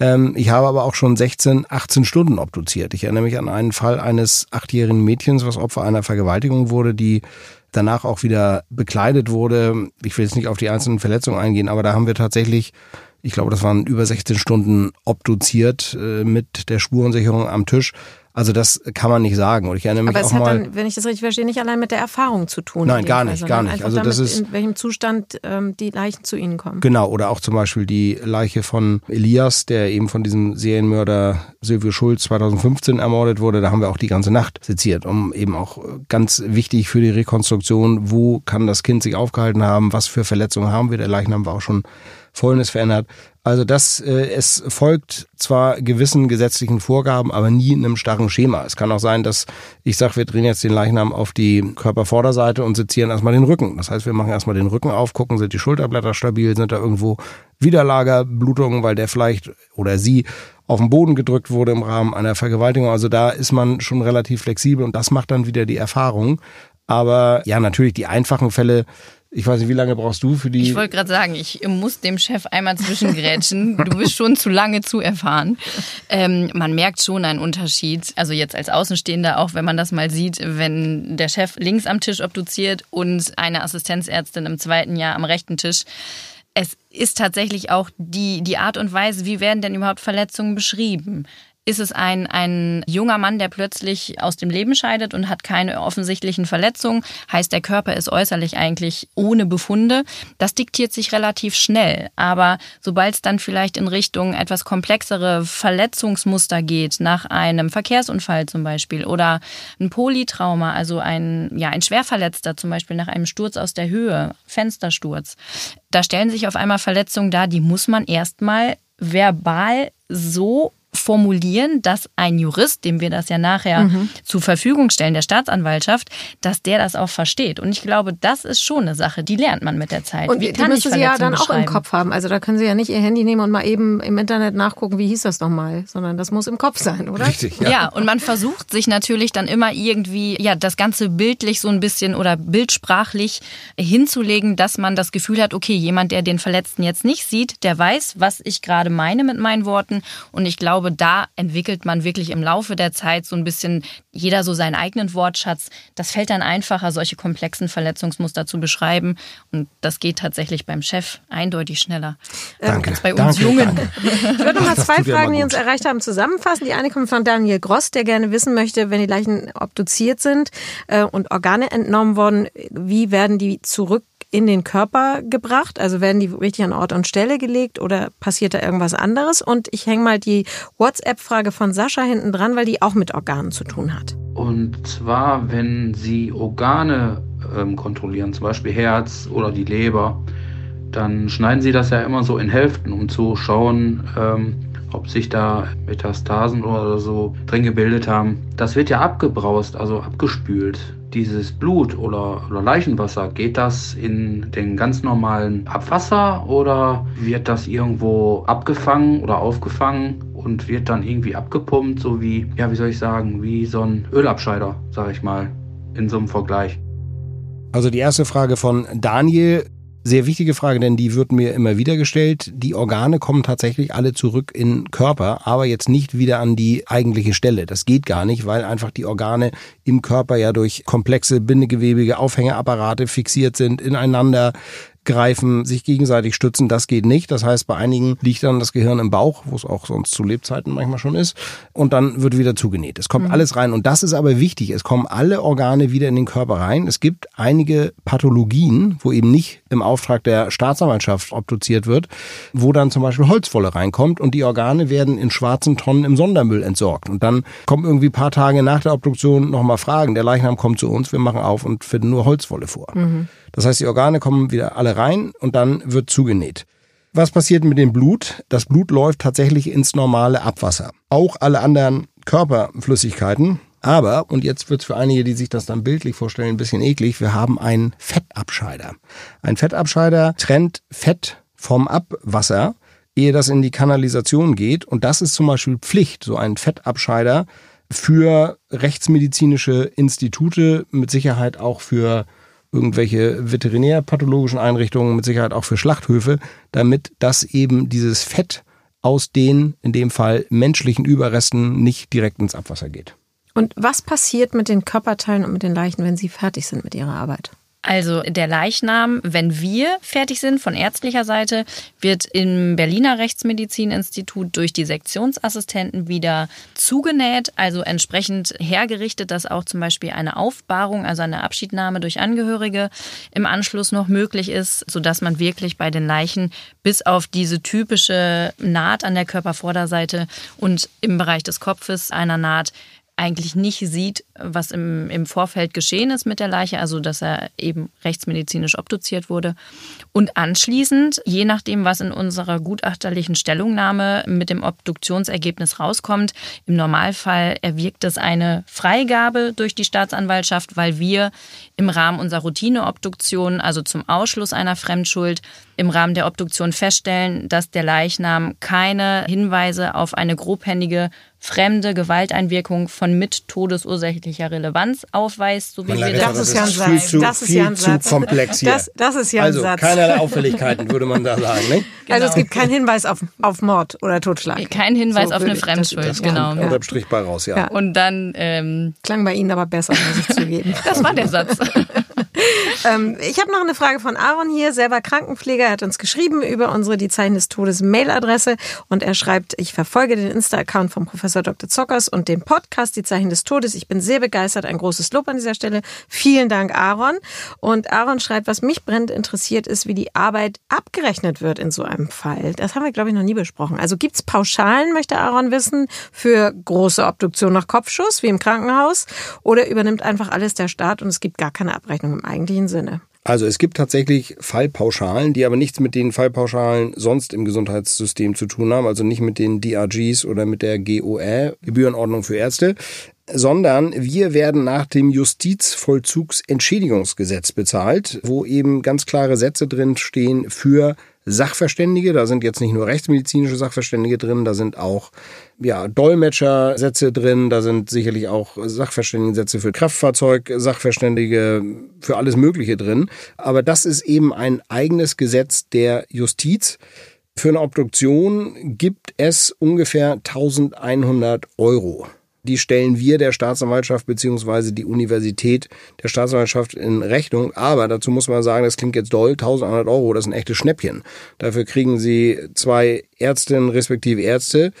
Ähm, ich habe aber auch schon 16, 18 Stunden obduziert. Ich erinnere mich an einen Fall eines achtjährigen Mädchens, was Opfer einer Vergewaltigung wurde, die danach auch wieder bekleidet wurde. Ich will jetzt nicht auf die einzelnen Verletzungen eingehen, aber da haben wir tatsächlich, ich glaube, das waren über 16 Stunden obduziert äh, mit der Spurensicherung am Tisch. Also das kann man nicht sagen. Und ich erinnere mich Aber auch es hat mal. dann, wenn ich das richtig verstehe, nicht allein mit der Erfahrung zu tun. Nein, gar Fall, nicht, sondern gar nicht. Also das damit, ist- in welchem Zustand ähm, die Leichen zu Ihnen kommen. Genau, oder auch zum Beispiel die Leiche von Elias, der eben von diesem Serienmörder Silvio Schulz 2015 ermordet wurde. Da haben wir auch die ganze Nacht seziert, um eben auch ganz wichtig für die Rekonstruktion, wo kann das Kind sich aufgehalten haben, was für Verletzungen haben wir. Der Leichnam war auch schon Folgendes verändert. Also das, äh, es folgt zwar gewissen gesetzlichen Vorgaben, aber nie in einem starren Schema. Es kann auch sein, dass ich sage, wir drehen jetzt den Leichnam auf die Körpervorderseite und sezieren erstmal den Rücken. Das heißt, wir machen erstmal den Rücken auf, gucken, sind die Schulterblätter stabil, sind da irgendwo Widerlagerblutungen, weil der vielleicht oder sie auf den Boden gedrückt wurde im Rahmen einer Vergewaltigung. Also da ist man schon relativ flexibel und das macht dann wieder die Erfahrung. Aber ja, natürlich die einfachen Fälle, ich weiß nicht, wie lange brauchst du für die? Ich wollte gerade sagen, ich muss dem Chef einmal zwischengrätschen. Du bist schon zu lange zu erfahren. Ähm, man merkt schon einen Unterschied. Also jetzt als Außenstehender, auch wenn man das mal sieht, wenn der Chef links am Tisch obduziert und eine Assistenzärztin im zweiten Jahr am rechten Tisch. Es ist tatsächlich auch die, die Art und Weise, wie werden denn überhaupt Verletzungen beschrieben? Ist es ein, ein junger Mann, der plötzlich aus dem Leben scheidet und hat keine offensichtlichen Verletzungen? Heißt, der Körper ist äußerlich eigentlich ohne Befunde. Das diktiert sich relativ schnell. Aber sobald es dann vielleicht in Richtung etwas komplexere Verletzungsmuster geht, nach einem Verkehrsunfall zum Beispiel oder ein Polytrauma, also ein, ja, ein Schwerverletzter zum Beispiel nach einem Sturz aus der Höhe, Fenstersturz, da stellen sich auf einmal Verletzungen dar, die muss man erstmal verbal so formulieren, dass ein Jurist, dem wir das ja nachher Mhm. zur Verfügung stellen, der Staatsanwaltschaft, dass der das auch versteht. Und ich glaube, das ist schon eine Sache, die lernt man mit der Zeit. Und Wie die kann ich müssen Sie ja dann auch im? Kopf haben. Also da können Sie ja nicht Ihr Handy nehmen und mal eben im Internet nachgucken, wie hieß das nochmal, sondern das muss im Kopf sein, oder? Richtig, Ja. und man versucht sich natürlich dann immer irgendwie, ja, das Ganze bildlich so ein bisschen oder bildsprachlich hinzulegen, dass man das Gefühl hat, okay, jemand, der den Verletzten jetzt nicht sieht, der weiß, was ich gerade meine mit meinen Worten. Und ich glaube, da entwickelt man wirklich im Laufe der Zeit so ein bisschen jeder so seinen eigenen Wortschatz. Das fällt dann einfacher, solche komplexen Verletzungsmuster zu beschreiben. Und das geht tatsächlich beim Chef eindeutig schneller. Danke. Als bei uns Danke, Jungen. danke. Ich würde noch mal zwei Fragen, die uns erreicht haben, zusammenfassen. Die eine kommt von Daniel Gross, der gerne wissen möchte, wenn die Leichen obduziert sind äh, und Organe entnommen worden, wie werden die zurück in den Körper gebracht? Also werden die richtig an Ort und Stelle gelegt oder passiert da irgendwas anderes? Und ich hänge mal die WhatsApp-Frage von Sascha hinten dran, weil die auch mit Organen zu tun hat. Und zwar, wenn Sie Organe ähm, kontrollieren, zum Beispiel Herz oder die Leber, dann schneiden Sie das ja immer so in Hälften, um zu schauen, ähm, ob sich da Metastasen oder so drin gebildet haben. Das wird ja abgebraust, also abgespült. Dieses Blut oder, oder Leichenwasser, geht das in den ganz normalen Abwasser oder wird das irgendwo abgefangen oder aufgefangen und wird dann irgendwie abgepumpt, so wie, ja, wie soll ich sagen, wie so ein Ölabscheider, sag ich mal, in so einem Vergleich. Also die erste Frage von Daniel, sehr wichtige Frage, denn die wird mir immer wieder gestellt. Die Organe kommen tatsächlich alle zurück in Körper, aber jetzt nicht wieder an die eigentliche Stelle. Das geht gar nicht, weil einfach die Organe im Körper ja durch komplexe bindegewebige Aufhängeapparate fixiert sind, ineinander greifen, sich gegenseitig stützen, das geht nicht. Das heißt, bei einigen liegt dann das Gehirn im Bauch, wo es auch sonst zu Lebzeiten manchmal schon ist, und dann wird wieder zugenäht. Es kommt Mhm. alles rein und das ist aber wichtig. Es kommen alle Organe wieder in den Körper rein. Es gibt einige Pathologien, wo eben nicht im Auftrag der Staatsanwaltschaft obduziert wird, wo dann zum Beispiel Holzwolle reinkommt und die Organe werden in schwarzen Tonnen im Sondermüll entsorgt. Und dann kommen irgendwie ein paar Tage nach der Obduktion nochmal Fragen. Der Leichnam kommt zu uns, wir machen auf und finden nur Holzwolle vor. Mhm. Das heißt, die Organe kommen wieder alle rein und dann wird zugenäht. Was passiert mit dem Blut? Das Blut läuft tatsächlich ins normale Abwasser. Auch alle anderen Körperflüssigkeiten. Aber, und jetzt wird's für einige, die sich das dann bildlich vorstellen, ein bisschen eklig, wir haben einen Fettabscheider. Ein Fettabscheider trennt Fett vom Abwasser, ehe das in die Kanalisation geht. Und das ist zum Beispiel Pflicht, so einen Fettabscheider für rechtsmedizinische Institute, mit Sicherheit auch für irgendwelche veterinärpathologischen Einrichtungen, mit Sicherheit auch für Schlachthöfe, damit das eben dieses Fett aus den, in dem Fall menschlichen Überresten, nicht direkt ins Abwasser geht. Und was passiert mit den Körperteilen und mit den Leichen, wenn sie fertig sind mit ihrer Arbeit? Also der Leichnam, wenn wir fertig sind von ärztlicher Seite, wird im Berliner Rechtsmedizininstitut durch die Sektionsassistenten wieder zugenäht, also entsprechend hergerichtet, dass auch zum Beispiel eine Aufbahrung, also eine Abschiednahme durch Angehörige im Anschluss noch möglich ist, sodass man wirklich bei den Leichen bis auf diese typische Naht an der Körpervorderseite und im Bereich des Kopfes einer Naht eigentlich nicht sieht, was im, im Vorfeld geschehen ist mit der Leiche, also dass er eben rechtsmedizinisch obduziert wurde. Und anschließend, je nachdem, was in unserer gutachterlichen Stellungnahme mit dem Obduktionsergebnis rauskommt, im Normalfall erwirkt es eine Freigabe durch die Staatsanwaltschaft, weil wir im Rahmen unserer Routineobduktion, also zum Ausschluss einer Fremdschuld, im Rahmen der Obduktion feststellen, dass der Leichnam keine Hinweise auf eine grobhändige fremde Gewalteinwirkung von mit todesursächlicher Relevanz aufweist, so wie wir das, das ist ja ein Satz. Viel zu, das ist viel ja ein zu Satz. komplex hier. Das, das ist ja also, ein Satz. keinerlei Auffälligkeiten, würde man da sagen. Ne? Genau. Also es gibt keinen Hinweis auf, auf Mord oder Totschlag. Kein Hinweis So auf eine Fremdschuld, Das genau. kommt unterm Strich bei raus, ja. Ja. Und dann, ähm, Klang bei Ihnen aber besser, muss ich zugeben. das war der Satz. Ähm, ich habe noch eine Frage von Aaron hier, selber Krankenpfleger. Er hat uns geschrieben über unsere Die Zeichen des Todes Mailadresse und er schreibt, ich verfolge den Insta-Account von Professor Dr. Zockers und den Podcast Die Zeichen des Todes. Ich bin sehr begeistert. Ein großes Lob an dieser Stelle. Vielen Dank, Aaron. Und Aaron schreibt, was mich brennend interessiert, ist, wie die Arbeit abgerechnet wird in so einem Fall. Das haben wir, glaube ich, noch nie besprochen. Also gibt's Pauschalen, möchte Aaron wissen, für große Obduktion nach Kopfschuss, wie im Krankenhaus, oder übernimmt einfach alles der Staat und es gibt gar keine Abrechnung im eigentlichen Sinne? Also es gibt tatsächlich Fallpauschalen, die aber nichts mit den Fallpauschalen sonst im Gesundheitssystem zu tun haben, also nicht mit den DRGs oder mit der GOR, Gebührenordnung für Ärzte, sondern wir werden nach dem Justizvollzugsentschädigungsgesetz bezahlt, wo eben ganz klare Sätze drin stehen für Sachverständige, da sind jetzt nicht nur rechtsmedizinische Sachverständige drin, da sind auch ja, Dolmetschersätze drin, da sind sicherlich auch Sachverständigensätze für Kraftfahrzeug, Sachverständige für alles Mögliche drin. Aber das ist eben ein eigenes Gesetz der Justiz. Für eine Obduktion gibt es ungefähr 1100 Euro. Die stellen wir der Staatsanwaltschaft beziehungsweise die Universität der Staatsanwaltschaft in Rechnung. Aber dazu muss man sagen, das klingt jetzt doll, 1100 Euro, das ist ein echtes Schnäppchen. Dafür kriegen sie zwei Ärztinnen respektive Ärzte,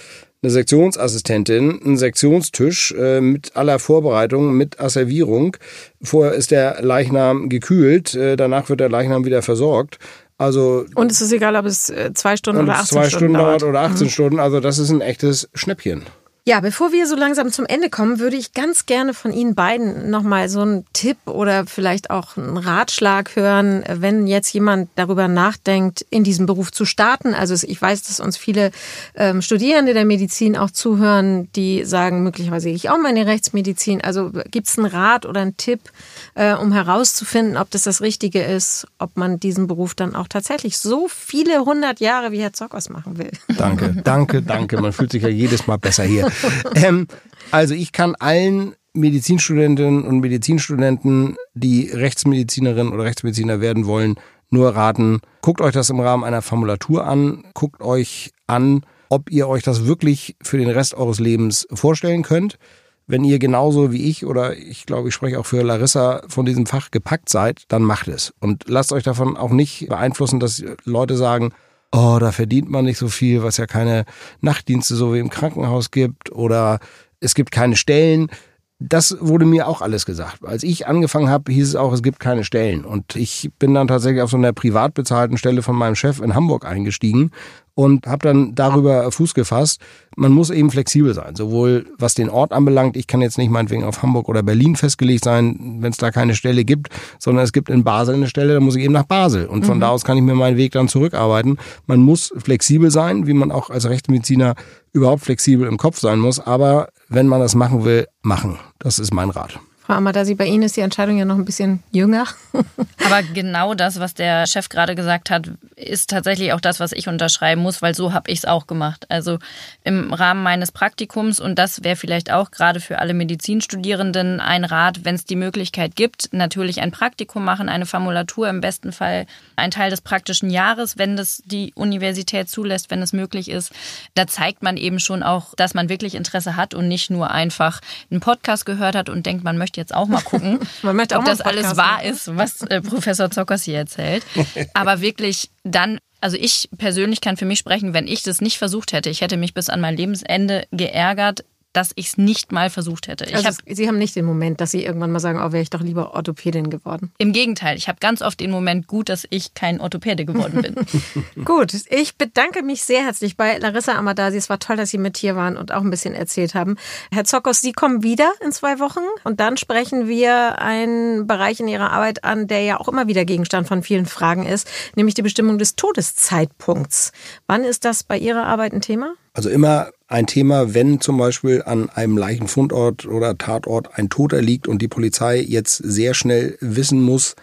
eine Sektionsassistentin, einen Sektionstisch äh, mit aller Vorbereitung, mit Asservierung. Vorher ist der Leichnam gekühlt, äh, danach wird der Leichnam wieder versorgt. Also Und es ist egal, ob es äh, zwei Stunden und oder es 18 zwei Stunden Stunden dauert dauert. oder 18 Stunden. Also das ist ein echtes Schnäppchen. Ja, bevor wir so langsam zum Ende kommen, würde ich ganz gerne von Ihnen beiden nochmal so einen Tipp oder vielleicht auch einen Ratschlag hören, wenn jetzt jemand darüber nachdenkt, in diesem Beruf zu starten. Also ich weiß, dass uns viele ähm, Studierende der Medizin auch zuhören, die sagen, möglicherweise gehe ich auch mal in die Rechtsmedizin. Also gibt es einen Rat oder einen Tipp, äh, um herauszufinden, ob das das Richtige ist, ob man diesen Beruf dann auch tatsächlich so viele hundert Jahre wie Herr Zockers machen will? Danke, danke, danke. Man fühlt sich ja jedes Mal besser hier. Ähm, also ich kann allen Medizinstudentinnen und Medizinstudenten, die Rechtsmedizinerin oder Rechtsmediziner werden wollen, nur raten, guckt euch das im Rahmen einer Formulatur an, guckt euch an, ob ihr euch das wirklich für den Rest eures Lebens vorstellen könnt. Wenn ihr genauso wie ich oder ich glaube, ich spreche auch für Larissa von diesem Fach gepackt seid, dann macht es. Und lasst euch davon auch nicht beeinflussen, dass Leute sagen, oh, da verdient man nicht so viel, was ja keine Nachtdienste so wie im Krankenhaus gibt oder es gibt keine Stellen. Das wurde mir auch alles gesagt. Als ich angefangen habe, hieß es auch, es gibt keine Stellen. Und ich bin dann tatsächlich auf so einer privat bezahlten Stelle von meinem Chef in Hamburg eingestiegen und habe dann darüber Fuß gefasst. Man muss eben flexibel sein, sowohl was den Ort anbelangt. Ich kann jetzt nicht meinetwegen auf Hamburg oder Berlin festgelegt sein, wenn es da keine Stelle gibt, sondern es gibt in Basel eine Stelle, da muss ich eben nach Basel. Und von Mhm. da aus kann ich mir meinen Weg dann zurückarbeiten. Man muss flexibel sein, wie man auch als Rechtsmediziner überhaupt flexibel im Kopf sein muss. Aber wenn man das machen will, machen. Das ist mein Rat. Frau Amadasi, bei Ihnen ist die Entscheidung ja noch ein bisschen jünger. Aber genau das, was der Chef gerade gesagt hat, ist tatsächlich auch das, was ich unterschreiben muss, weil so habe ich es auch gemacht. Also im Rahmen meines Praktikums und das wäre vielleicht auch gerade für alle Medizinstudierenden ein Rat, wenn es die Möglichkeit gibt, natürlich ein Praktikum machen, eine Formulatur, im besten Fall ein Teil des praktischen Jahres, wenn das die Universität zulässt, wenn es möglich ist. Da zeigt man eben schon auch, dass man wirklich Interesse hat und nicht nur einfach einen Podcast gehört hat und denkt, man möchte jetzt auch mal gucken, ob das alles wahr ist, was äh, Professor Zockers hier erzählt. Aber wirklich dann also ich persönlich kann für mich sprechen, wenn ich das nicht versucht hätte, ich hätte mich bis an mein Lebensende geärgert, dass ich es nicht mal versucht hätte. Also hab, Sie haben nicht den Moment, dass Sie irgendwann mal sagen, oh, wäre ich doch lieber Orthopädin geworden. Im Gegenteil, ich habe ganz oft den Moment gut, dass ich kein Orthopäde geworden bin. gut, ich bedanke mich sehr herzlich bei Larissa Amadasi. Es war toll, dass Sie mit hier waren und auch ein bisschen erzählt haben. Herr Zokos, Sie kommen wieder in zwei Wochen und dann sprechen wir einen Bereich in Ihrer Arbeit an, der ja auch immer wieder Gegenstand von vielen Fragen ist, nämlich die Bestimmung des Todeszeitpunkts. Wann ist das bei Ihrer Arbeit ein Thema? Also immer ein Thema, wenn zum Beispiel an einem Leichenfundort oder Tatort ein Toter liegt und die Polizei jetzt sehr schnell wissen muss,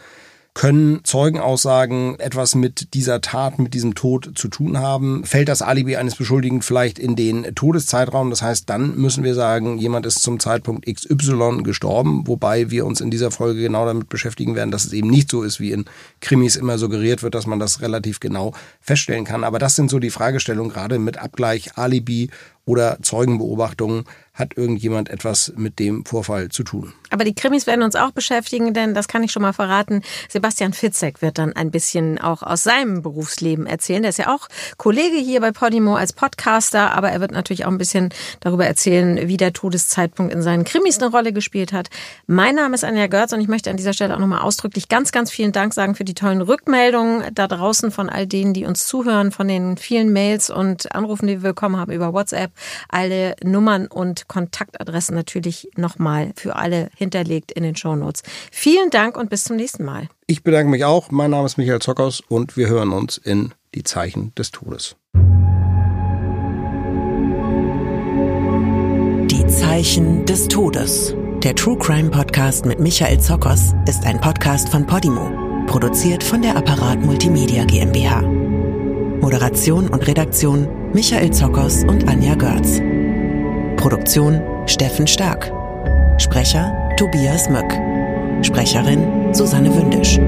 können Zeugenaussagen etwas mit dieser Tat, mit diesem Tod zu tun haben? Fällt das Alibi eines Beschuldigten vielleicht in den Todeszeitraum? Das heißt, dann müssen wir sagen, jemand ist zum Zeitpunkt XY gestorben, wobei wir uns in dieser Folge genau damit beschäftigen werden, dass es eben nicht so ist, wie in Krimis immer suggeriert wird, dass man das relativ genau feststellen kann. Aber das sind so die Fragestellungen, gerade mit Abgleich Alibi oder Zeugenbeobachtungen hat irgendjemand etwas mit dem Vorfall zu tun. Aber die Krimis werden uns auch beschäftigen, denn das kann ich schon mal verraten. Sebastian Fitzek wird dann ein bisschen auch aus seinem Berufsleben erzählen. Der ist ja auch Kollege hier bei Podimo als Podcaster, aber er wird natürlich auch ein bisschen darüber erzählen, wie der Todeszeitpunkt in seinen Krimis eine Rolle gespielt hat. Mein Name ist Anja Görz und ich möchte an dieser Stelle auch nochmal ausdrücklich ganz, ganz vielen Dank sagen für die tollen Rückmeldungen da draußen von all denen, die uns zuhören, von den vielen Mails und Anrufen, die wir bekommen haben über WhatsApp. Alle Nummern und Kontaktadressen natürlich nochmal für alle hinterlegt in den Shownotes. Vielen Dank und bis zum nächsten Mal. Ich bedanke mich auch. Mein Name ist Michael Zockers und wir hören uns in Die Zeichen des Todes. Die Zeichen des Todes. Der True Crime Podcast mit Michael Zockers ist ein Podcast von Podimo, produziert von der Apparat Multimedia GmbH. Moderation und Redaktion Michael Zockers und Anja Görz. Produktion Steffen Stark. Sprecher Tobias Möck. Sprecherin Susanne Wündisch.